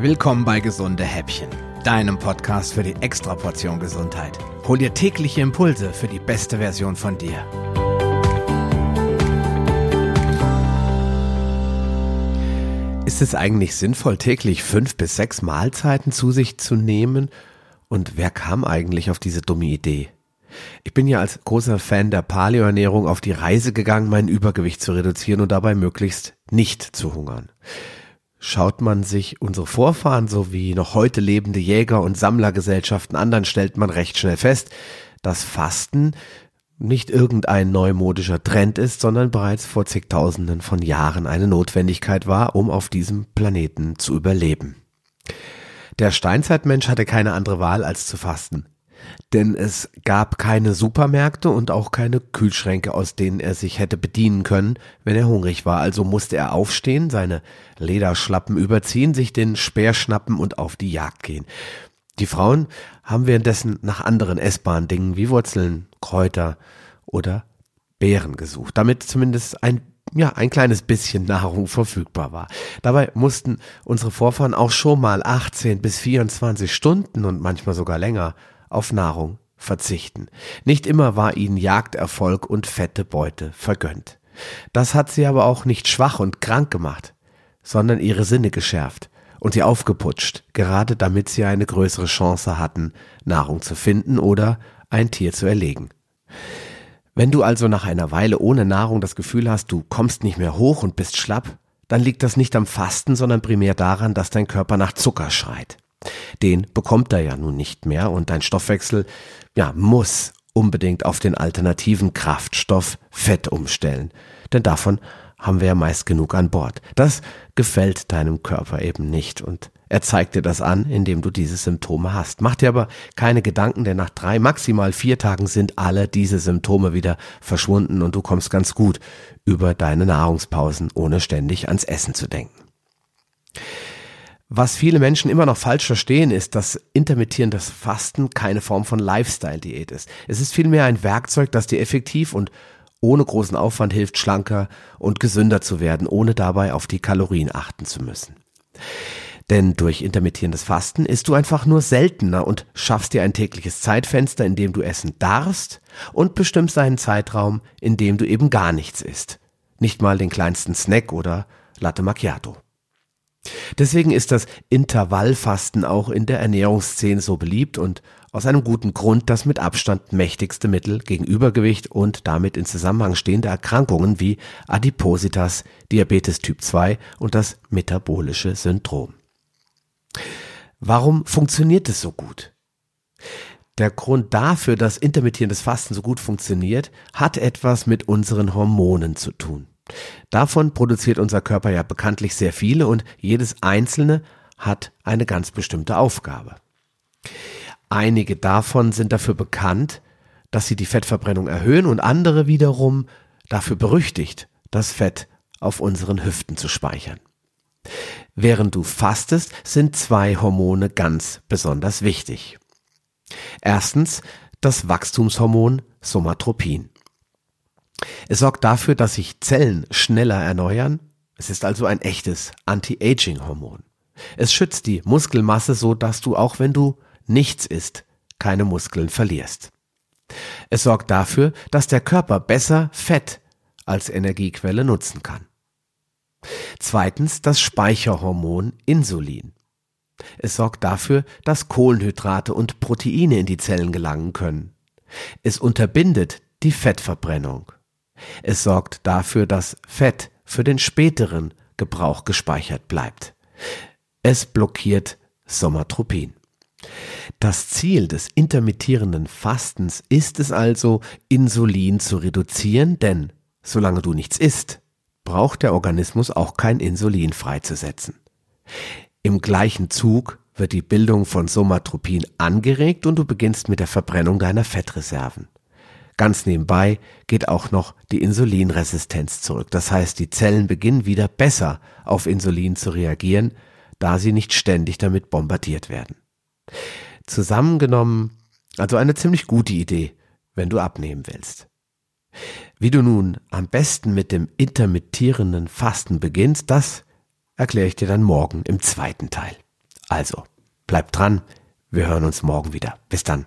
Willkommen bei Gesunde Häppchen, deinem Podcast für die Extraportion Gesundheit. Hol dir tägliche Impulse für die beste Version von dir. Ist es eigentlich sinnvoll, täglich fünf bis sechs Mahlzeiten zu sich zu nehmen? Und wer kam eigentlich auf diese dumme Idee? Ich bin ja als großer Fan der Paleoernährung auf die Reise gegangen, mein Übergewicht zu reduzieren und dabei möglichst nicht zu hungern. Schaut man sich unsere Vorfahren sowie noch heute lebende Jäger- und Sammlergesellschaften an, dann stellt man recht schnell fest, dass Fasten nicht irgendein neumodischer Trend ist, sondern bereits vor zigtausenden von Jahren eine Notwendigkeit war, um auf diesem Planeten zu überleben. Der Steinzeitmensch hatte keine andere Wahl als zu fasten denn es gab keine Supermärkte und auch keine Kühlschränke, aus denen er sich hätte bedienen können, wenn er hungrig war. Also musste er aufstehen, seine Lederschlappen überziehen, sich den Speer schnappen und auf die Jagd gehen. Die Frauen haben währenddessen nach anderen essbaren Dingen wie Wurzeln, Kräuter oder Beeren gesucht, damit zumindest ein ja, ein kleines bisschen Nahrung verfügbar war. Dabei mussten unsere Vorfahren auch schon mal 18 bis 24 Stunden und manchmal sogar länger auf Nahrung verzichten. Nicht immer war ihnen Jagderfolg und fette Beute vergönnt. Das hat sie aber auch nicht schwach und krank gemacht, sondern ihre Sinne geschärft und sie aufgeputscht, gerade damit sie eine größere Chance hatten, Nahrung zu finden oder ein Tier zu erlegen. Wenn du also nach einer Weile ohne Nahrung das Gefühl hast, du kommst nicht mehr hoch und bist schlapp, dann liegt das nicht am Fasten, sondern primär daran, dass dein Körper nach Zucker schreit. Den bekommt er ja nun nicht mehr und dein Stoffwechsel ja, muss unbedingt auf den alternativen Kraftstoff Fett umstellen. Denn davon haben wir ja meist genug an Bord. Das gefällt deinem Körper eben nicht und er zeigt dir das an, indem du diese Symptome hast. Mach dir aber keine Gedanken, denn nach drei, maximal vier Tagen sind alle diese Symptome wieder verschwunden und du kommst ganz gut über deine Nahrungspausen, ohne ständig ans Essen zu denken. Was viele Menschen immer noch falsch verstehen, ist, dass intermittierendes Fasten keine Form von Lifestyle-Diät ist. Es ist vielmehr ein Werkzeug, das dir effektiv und ohne großen Aufwand hilft, schlanker und gesünder zu werden, ohne dabei auf die Kalorien achten zu müssen. Denn durch intermittierendes Fasten isst du einfach nur seltener und schaffst dir ein tägliches Zeitfenster, in dem du essen darfst und bestimmst einen Zeitraum, in dem du eben gar nichts isst. Nicht mal den kleinsten Snack oder Latte Macchiato. Deswegen ist das Intervallfasten auch in der Ernährungsszene so beliebt und aus einem guten Grund das mit Abstand mächtigste Mittel gegen Übergewicht und damit in Zusammenhang stehende Erkrankungen wie Adipositas, Diabetes Typ 2 und das metabolische Syndrom. Warum funktioniert es so gut? Der Grund dafür, dass intermittierendes Fasten so gut funktioniert, hat etwas mit unseren Hormonen zu tun. Davon produziert unser Körper ja bekanntlich sehr viele und jedes einzelne hat eine ganz bestimmte Aufgabe. Einige davon sind dafür bekannt, dass sie die Fettverbrennung erhöhen und andere wiederum dafür berüchtigt, das Fett auf unseren Hüften zu speichern. Während du fastest, sind zwei Hormone ganz besonders wichtig. Erstens das Wachstumshormon Somatropin. Es sorgt dafür, dass sich Zellen schneller erneuern. Es ist also ein echtes Anti-Aging-Hormon. Es schützt die Muskelmasse so, dass du auch wenn du nichts isst, keine Muskeln verlierst. Es sorgt dafür, dass der Körper besser Fett als Energiequelle nutzen kann. Zweitens das Speicherhormon Insulin. Es sorgt dafür, dass Kohlenhydrate und Proteine in die Zellen gelangen können. Es unterbindet die Fettverbrennung. Es sorgt dafür, dass Fett für den späteren Gebrauch gespeichert bleibt. Es blockiert Somatropin. Das Ziel des intermittierenden Fastens ist es also, Insulin zu reduzieren, denn solange du nichts isst, braucht der Organismus auch kein Insulin freizusetzen. Im gleichen Zug wird die Bildung von Somatropin angeregt und du beginnst mit der Verbrennung deiner Fettreserven. Ganz nebenbei geht auch noch die Insulinresistenz zurück. Das heißt, die Zellen beginnen wieder besser auf Insulin zu reagieren, da sie nicht ständig damit bombardiert werden. Zusammengenommen, also eine ziemlich gute Idee, wenn du abnehmen willst. Wie du nun am besten mit dem intermittierenden Fasten beginnst, das erkläre ich dir dann morgen im zweiten Teil. Also, bleibt dran, wir hören uns morgen wieder. Bis dann.